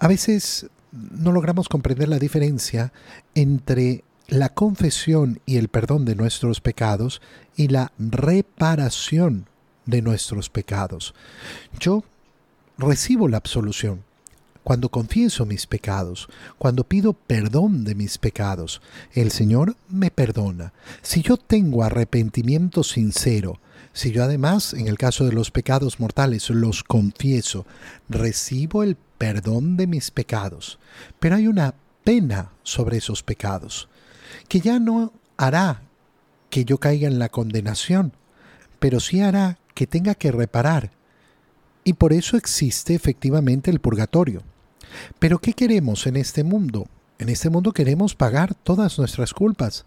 A veces no logramos comprender la diferencia entre la confesión y el perdón de nuestros pecados y la reparación de nuestros pecados. Yo recibo la absolución cuando confieso mis pecados, cuando pido perdón de mis pecados. El Señor me perdona. Si yo tengo arrepentimiento sincero, si yo además, en el caso de los pecados mortales, los confieso, recibo el perdón de mis pecados. Pero hay una pena sobre esos pecados, que ya no hará que yo caiga en la condenación, pero sí hará que tenga que reparar. Y por eso existe efectivamente el purgatorio. Pero ¿qué queremos en este mundo? En este mundo queremos pagar todas nuestras culpas.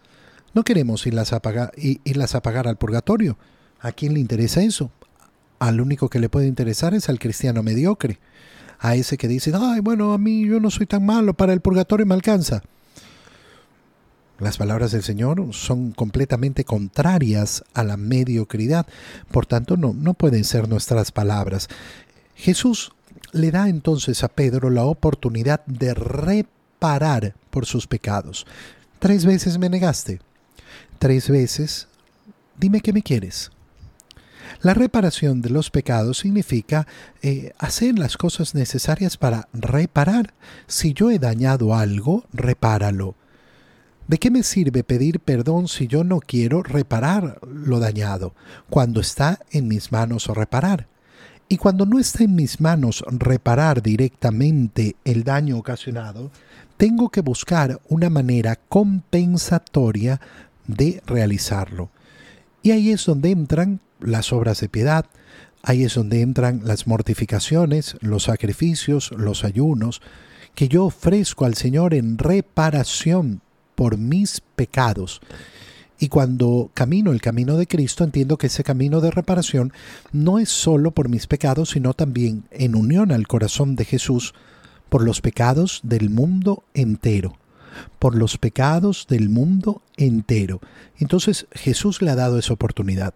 No queremos irlas a pagar, irlas a pagar al purgatorio. ¿A quién le interesa eso? Al único que le puede interesar es al cristiano mediocre. A ese que dice, ay, bueno, a mí yo no soy tan malo, para el purgatorio me alcanza. Las palabras del Señor son completamente contrarias a la mediocridad, por tanto no, no pueden ser nuestras palabras. Jesús le da entonces a Pedro la oportunidad de reparar por sus pecados. Tres veces me negaste. Tres veces, dime que me quieres. La reparación de los pecados significa eh, hacer las cosas necesarias para reparar. Si yo he dañado algo, repáralo. ¿De qué me sirve pedir perdón si yo no quiero reparar lo dañado, cuando está en mis manos reparar? Y cuando no está en mis manos reparar directamente el daño ocasionado, tengo que buscar una manera compensatoria de realizarlo. Y ahí es donde entran las obras de piedad, ahí es donde entran las mortificaciones, los sacrificios, los ayunos, que yo ofrezco al Señor en reparación por mis pecados. Y cuando camino el camino de Cristo, entiendo que ese camino de reparación no es solo por mis pecados, sino también en unión al corazón de Jesús por los pecados del mundo entero. Por los pecados del mundo entero. Entonces Jesús le ha dado esa oportunidad.